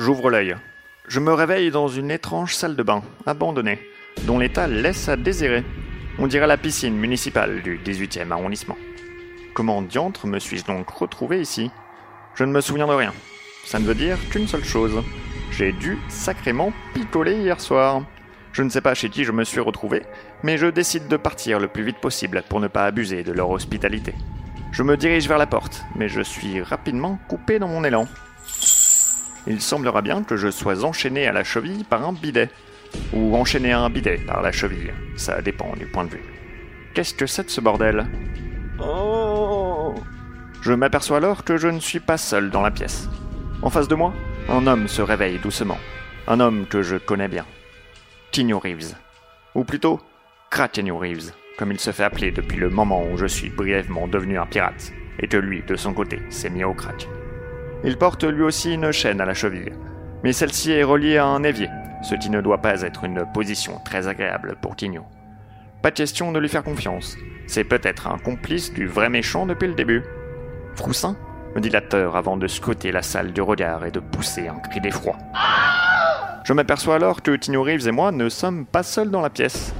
J'ouvre l'œil. Je me réveille dans une étrange salle de bain, abandonnée, dont l'état laisse à désirer. On dirait la piscine municipale du 18e arrondissement. Comment diantre me suis-je donc retrouvé ici? Je ne me souviens de rien. Ça ne veut dire qu'une seule chose. J'ai dû sacrément picoler hier soir. Je ne sais pas chez qui je me suis retrouvé, mais je décide de partir le plus vite possible pour ne pas abuser de leur hospitalité. Je me dirige vers la porte, mais je suis rapidement coupé dans mon élan. Il semblera bien que je sois enchaîné à la cheville par un bidet, ou enchaîné à un bidet par la cheville, ça dépend du point de vue. Qu'est-ce que c'est de ce bordel? Oh Je m'aperçois alors que je ne suis pas seul dans la pièce. En face de moi, un homme se réveille doucement. Un homme que je connais bien. Keanu Reeves. Ou plutôt, Keanu Reeves, comme il se fait appeler depuis le moment où je suis brièvement devenu un pirate, et que lui, de son côté, s'est mis au crack. Il porte lui aussi une chaîne à la cheville, mais celle-ci est reliée à un évier, ce qui ne doit pas être une position très agréable pour Tigno. Pas question de lui faire confiance, c'est peut-être un complice du vrai méchant depuis le début. Froussin me dit l'acteur avant de scruter la salle du regard et de pousser un cri d'effroi. Je m'aperçois alors que Tino Reeves et moi ne sommes pas seuls dans la pièce.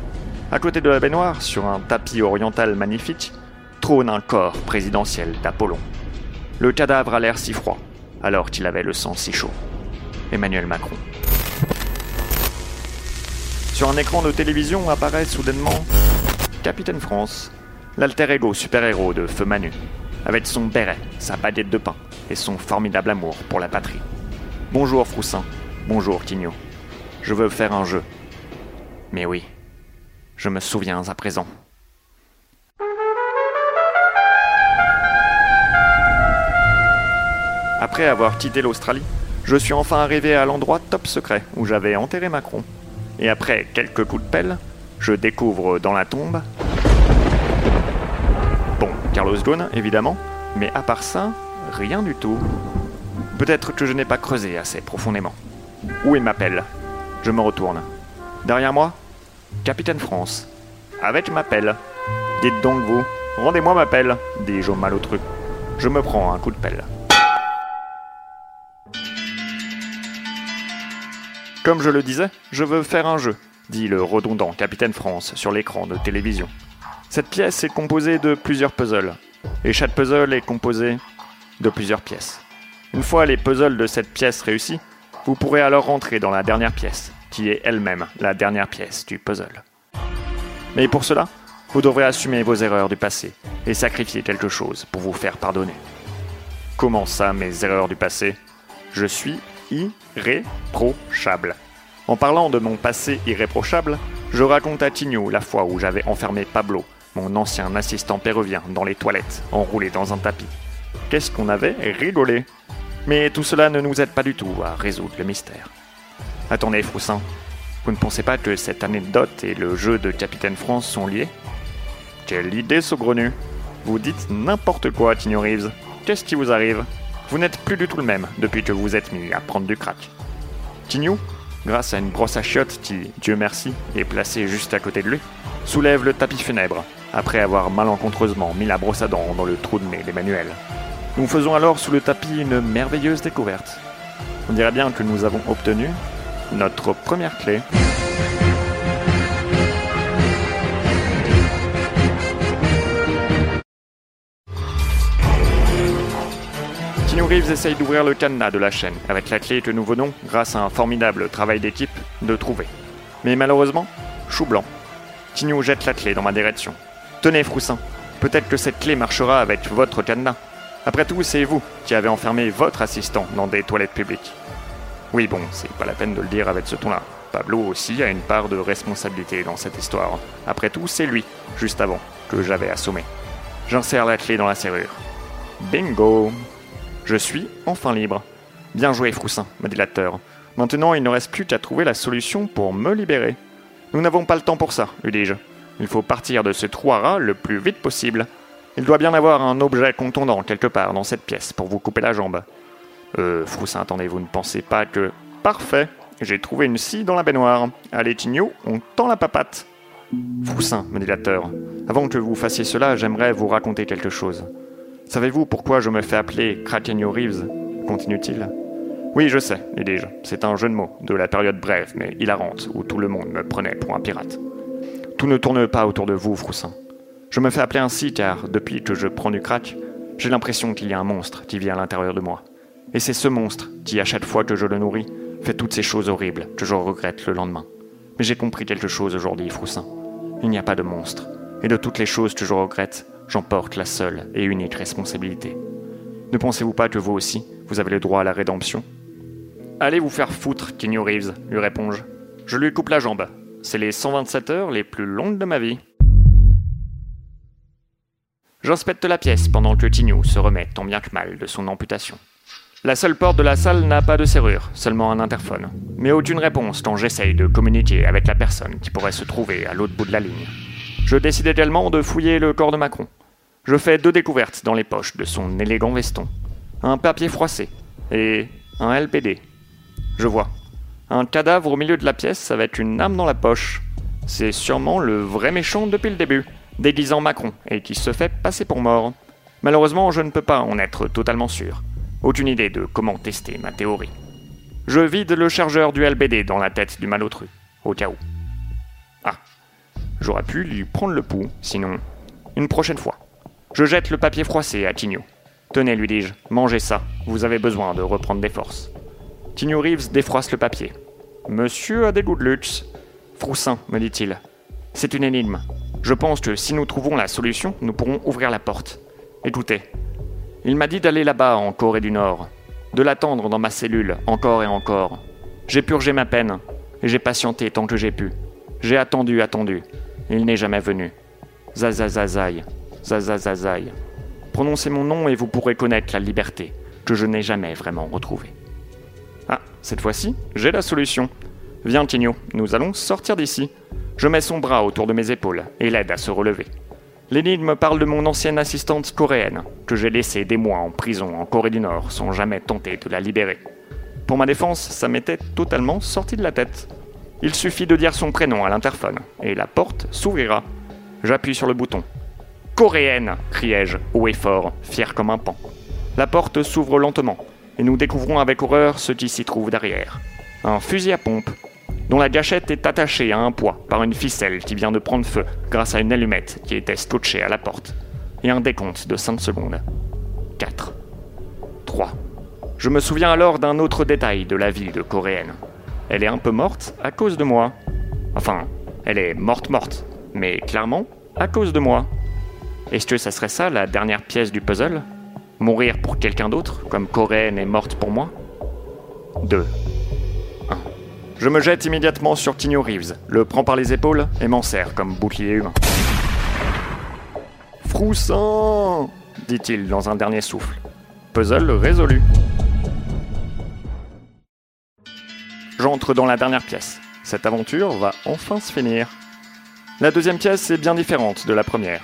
À côté de la baignoire, sur un tapis oriental magnifique, trône un corps présidentiel d'Apollon. Le cadavre a l'air si froid, alors qu'il avait le sang si chaud. Emmanuel Macron. Sur un écran de télévision apparaît soudainement Capitaine France, l'alter ego super-héros de Feu Manu, avec son béret, sa baguette de pain et son formidable amour pour la patrie. Bonjour Froussin, bonjour Tigno. Je veux faire un jeu. Mais oui, je me souviens à présent. Après avoir quitté l'Australie, je suis enfin arrivé à l'endroit top secret où j'avais enterré Macron. Et après quelques coups de pelle, je découvre dans la tombe. Bon, Carlos Ghosn, évidemment, mais à part ça, rien du tout. Peut-être que je n'ai pas creusé assez profondément. Où il m'appelle Je me retourne. Derrière moi, Capitaine France. Avec ma pelle. Dites donc vous, rendez-moi ma pelle, dis-je au malotru. Je me prends un coup de pelle. Comme je le disais, je veux faire un jeu, dit le redondant Capitaine France sur l'écran de télévision. Cette pièce est composée de plusieurs puzzles, et chaque puzzle est composé de plusieurs pièces. Une fois les puzzles de cette pièce réussis, vous pourrez alors rentrer dans la dernière pièce, qui est elle-même la dernière pièce du puzzle. Mais pour cela, vous devrez assumer vos erreurs du passé et sacrifier quelque chose pour vous faire pardonner. Comment ça, mes erreurs du passé? Je suis irréprochable. En parlant de mon passé irréprochable, je raconte à Tigno la fois où j'avais enfermé Pablo, mon ancien assistant péruvien, dans les toilettes, enroulé dans un tapis. Qu'est-ce qu'on avait rigolé Mais tout cela ne nous aide pas du tout à résoudre le mystère. Attendez, Froussin, vous ne pensez pas que cette anecdote et le jeu de Capitaine France sont liés? Quelle idée saugrenue Vous dites n'importe quoi, Tigno Reeves. Qu'est-ce qui vous arrive? Vous n'êtes plus du tout le même depuis que vous êtes mis à prendre du crack. Tignou, grâce à une brosse à chiottes qui, Dieu merci, est placée juste à côté de lui, soulève le tapis funèbre, après avoir malencontreusement mis la brosse à dents dans le trou de nez d'Emmanuel. Nous faisons alors sous le tapis une merveilleuse découverte. On dirait bien que nous avons obtenu notre première clé. Reeves essaye d'ouvrir le cadenas de la chaîne avec la clé que nous venons, grâce à un formidable travail d'équipe, de trouver. Mais malheureusement, chou blanc. Keanu jette la clé dans ma direction. Tenez, Froussin, peut-être que cette clé marchera avec votre cadenas. Après tout, c'est vous qui avez enfermé votre assistant dans des toilettes publiques. Oui, bon, c'est pas la peine de le dire avec ce ton-là. Pablo aussi a une part de responsabilité dans cette histoire. Après tout, c'est lui, juste avant, que j'avais assommé. J'insère la clé dans la serrure. Bingo je suis enfin libre. Bien joué, Froussin, me dit. Maintenant, il ne reste plus qu'à trouver la solution pour me libérer. Nous n'avons pas le temps pour ça, lui dis-je. Il faut partir de ce trou à le plus vite possible. Il doit bien avoir un objet contondant quelque part dans cette pièce pour vous couper la jambe. Euh, Froussin, attendez, vous ne pensez pas que. Parfait, j'ai trouvé une scie dans la baignoire. Allez, Tigno, on tend la papate. Froussin, me dit avant que vous fassiez cela, j'aimerais vous raconter quelque chose. Savez-vous pourquoi je me fais appeler Krakenio Reeves continue-t-il? Oui, je sais, lui dis-je. C'est un jeu de mots, de la période brève mais hilarante, où tout le monde me prenait pour un pirate. Tout ne tourne pas autour de vous, Froussin. Je me fais appeler ainsi car, depuis que je prends du crack, j'ai l'impression qu'il y a un monstre qui vit à l'intérieur de moi. Et c'est ce monstre qui, à chaque fois que je le nourris, fait toutes ces choses horribles que je regrette le lendemain. Mais j'ai compris quelque chose aujourd'hui, Froussin. Il n'y a pas de monstre. Et de toutes les choses que je regrette, j'en porte la seule et unique responsabilité. Ne pensez-vous pas que vous aussi, vous avez le droit à la rédemption? Allez vous faire foutre, Keanu Reeves, lui réponds-je. Je lui coupe la jambe. C'est les 127 heures les plus longues de ma vie. J'inspecte la pièce pendant que Tignou se remet tant bien que mal de son amputation. La seule porte de la salle n'a pas de serrure, seulement un interphone. Mais aucune réponse quand j'essaye de communiquer avec la personne qui pourrait se trouver à l'autre bout de la ligne. Je décide également de fouiller le corps de Macron. Je fais deux découvertes dans les poches de son élégant veston. Un papier froissé et un LPD je vois. Un cadavre au milieu de la pièce avec une âme dans la poche. C'est sûrement le vrai méchant depuis le début, déguisant Macron, et qui se fait passer pour mort. Malheureusement, je ne peux pas en être totalement sûr. Aucune idée de comment tester ma théorie. Je vide le chargeur du LBD dans la tête du malotru, au cas où. Ah, j'aurais pu lui prendre le pouls, sinon, une prochaine fois. Je jette le papier froissé à Tigno. Tenez, lui dis-je, mangez ça, vous avez besoin de reprendre des forces. Tignou Reeves défroisse le papier. Monsieur a des goûts de luxe. Froussin, me dit-il. C'est une énigme. Je pense que si nous trouvons la solution, nous pourrons ouvrir la porte. Écoutez. Il m'a dit d'aller là-bas, en Corée du Nord. De l'attendre dans ma cellule, encore et encore. J'ai purgé ma peine, et j'ai patienté tant que j'ai pu. J'ai attendu, attendu. Il n'est jamais venu. Zazazazai. Zazazazai. Prononcez mon nom et vous pourrez connaître la liberté que je n'ai jamais vraiment retrouvée. Ah, cette fois-ci, j'ai la solution. Viens, Tigno, nous allons sortir d'ici. Je mets son bras autour de mes épaules et l'aide à se relever. L'énigme parle de mon ancienne assistante coréenne, que j'ai laissée des mois en prison en Corée du Nord sans jamais tenter de la libérer. Pour ma défense, ça m'était totalement sorti de la tête. Il suffit de dire son prénom à l'interphone, et la porte s'ouvrira. J'appuie sur le bouton. Coréenne criai-je, haut et fort, fier comme un pan. La porte s'ouvre lentement, et nous découvrons avec horreur ce qui s'y trouve derrière. Un fusil à pompe, dont la gâchette est attachée à un poids par une ficelle qui vient de prendre feu grâce à une allumette qui était scotchée à la porte, et un décompte de 5 secondes. 4. 3. Je me souviens alors d'un autre détail de la vie de Coréenne. Elle est un peu morte à cause de moi. Enfin, elle est morte-morte, mais clairement à cause de moi. Est-ce que ça serait ça la dernière pièce du puzzle? Mourir pour quelqu'un d'autre, comme Coréenne est morte pour moi? 2. 1. Je me jette immédiatement sur Tigno Reeves, le prends par les épaules et m'en sers comme bouclier humain. Froussant dit-il dans un dernier souffle. Puzzle résolu. J'entre dans la dernière pièce. Cette aventure va enfin se finir. La deuxième pièce est bien différente de la première.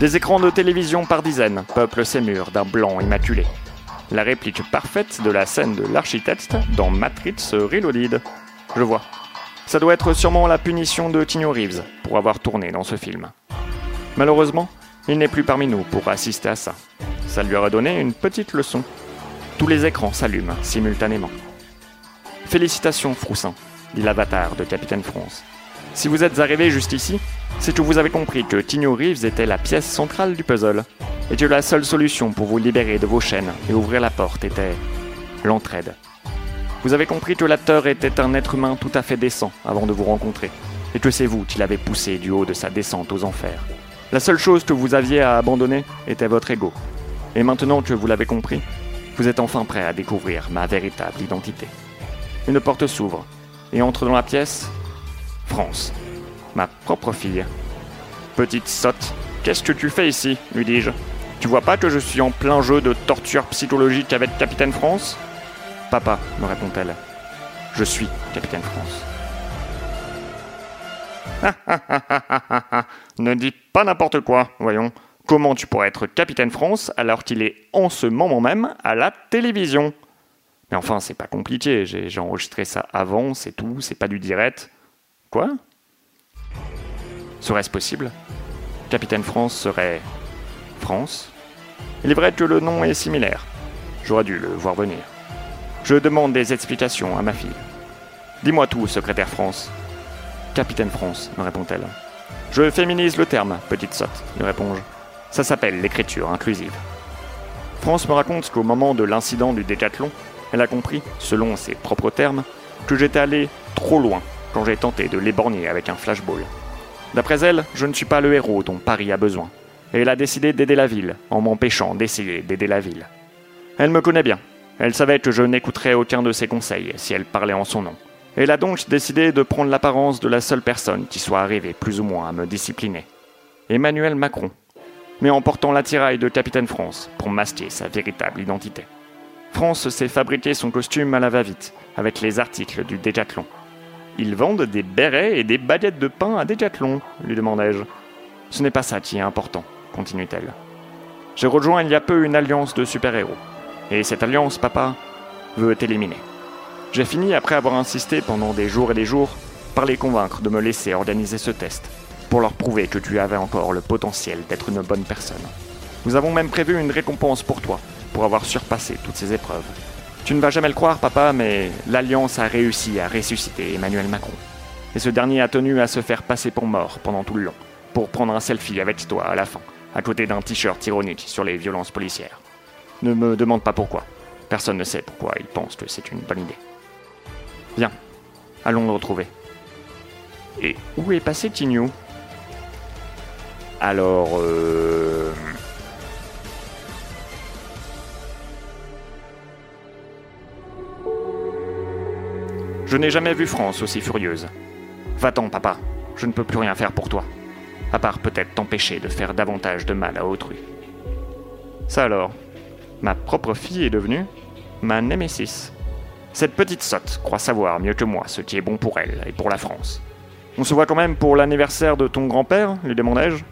Des écrans de télévision par dizaines peuplent ces murs d'un blanc immaculé. La réplique parfaite de la scène de l'architecte dans Matrix Reloaded. Je vois. Ça doit être sûrement la punition de Tino Reeves pour avoir tourné dans ce film. Malheureusement, il n'est plus parmi nous pour assister à ça. Ça lui aurait donné une petite leçon. Tous les écrans s'allument simultanément. Félicitations, Froussin, dit l'avatar de Capitaine France. Si vous êtes arrivé juste ici, c'est que vous avez compris que Tigno Reeves était la pièce centrale du puzzle, et que la seule solution pour vous libérer de vos chaînes et ouvrir la porte était l'entraide. Vous avez compris que l'acteur était un être humain tout à fait décent avant de vous rencontrer, et que c'est vous qui l'avez poussé du haut de sa descente aux enfers. La seule chose que vous aviez à abandonner était votre ego. Et maintenant que vous l'avez compris, vous êtes enfin prêt à découvrir ma véritable identité. Une porte s'ouvre, et entre dans la pièce France. Ma propre fille. Petite sotte, qu'est-ce que tu fais ici lui dis-je. Tu vois pas que je suis en plein jeu de torture psychologique avec Capitaine France? Papa, me répond-elle. Je suis Capitaine France. ne dis pas n'importe quoi, voyons. Comment tu pourrais être Capitaine France alors qu'il est en ce moment même à la télévision? Mais enfin, c'est pas compliqué, j'ai enregistré ça avant, c'est tout, c'est pas du direct. Quoi? Serait-ce possible? Capitaine France serait France? Il est vrai que le nom est similaire. J'aurais dû le voir venir. Je demande des explications à ma fille. Dis-moi tout, secrétaire France. Capitaine France, me répond-elle. Je féminise le terme, petite sotte, lui réponds-je. Ça s'appelle l'écriture inclusive. France me raconte qu'au moment de l'incident du décathlon, elle a compris, selon ses propres termes, que j'étais allé trop loin quand j'ai tenté de l'éborgner avec un flashball. D'après elle, je ne suis pas le héros dont Paris a besoin. Et elle a décidé d'aider la ville en m'empêchant d'essayer d'aider la ville. Elle me connaît bien. Elle savait que je n'écouterais aucun de ses conseils si elle parlait en son nom. Elle a donc décidé de prendre l'apparence de la seule personne qui soit arrivée plus ou moins à me discipliner. Emmanuel Macron, mais en portant l'attirail de Capitaine France pour masquer sa véritable identité. France s'est fabriqué son costume à la va-vite, avec les articles du Décathlon. Ils vendent des bérets et des baguettes de pain à Décathlon, lui demandai-je. Ce n'est pas ça qui est important, continue-t-elle. J'ai rejoint il y a peu une alliance de super-héros. Et cette alliance, papa, veut t'éliminer. J'ai fini, après avoir insisté pendant des jours et des jours, par les convaincre de me laisser organiser ce test, pour leur prouver que tu avais encore le potentiel d'être une bonne personne. Nous avons même prévu une récompense pour toi, pour avoir surpassé toutes ces épreuves. Tu ne vas jamais le croire, papa, mais l'Alliance a réussi à ressusciter Emmanuel Macron. Et ce dernier a tenu à se faire passer pour mort pendant tout le long, pour prendre un selfie avec toi à la fin, à côté d'un t-shirt ironique sur les violences policières. Ne me demande pas pourquoi. Personne ne sait pourquoi il pense que c'est une bonne idée. Viens, allons le retrouver. Et où est passé Tignou? Alors, euh... Je n'ai jamais vu France aussi furieuse. Va-t'en, papa, je ne peux plus rien faire pour toi. À part peut-être t'empêcher de faire davantage de mal à autrui. Ça alors, ma propre fille est devenue ma némésis. Cette petite sotte croit savoir mieux que moi ce qui est bon pour elle et pour la France. On se voit quand même pour l'anniversaire de ton grand-père lui demandai-je.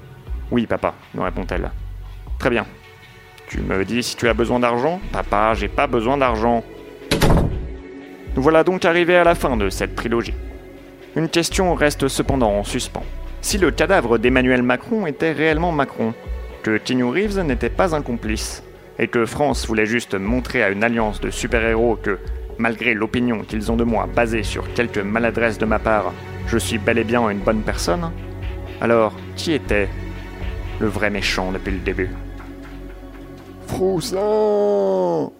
Oui, papa, me répond-elle. Très bien. Tu me dis si tu as besoin d'argent? Papa, j'ai pas besoin d'argent. Nous voilà donc arrivés à la fin de cette trilogie. Une question reste cependant en suspens. Si le cadavre d'Emmanuel Macron était réellement Macron, que Keanu Reeves n'était pas un complice, et que France voulait juste montrer à une alliance de super-héros que, malgré l'opinion qu'ils ont de moi basée sur quelques maladresses de ma part, je suis bel et bien une bonne personne, alors qui était le vrai méchant depuis le début? Froussin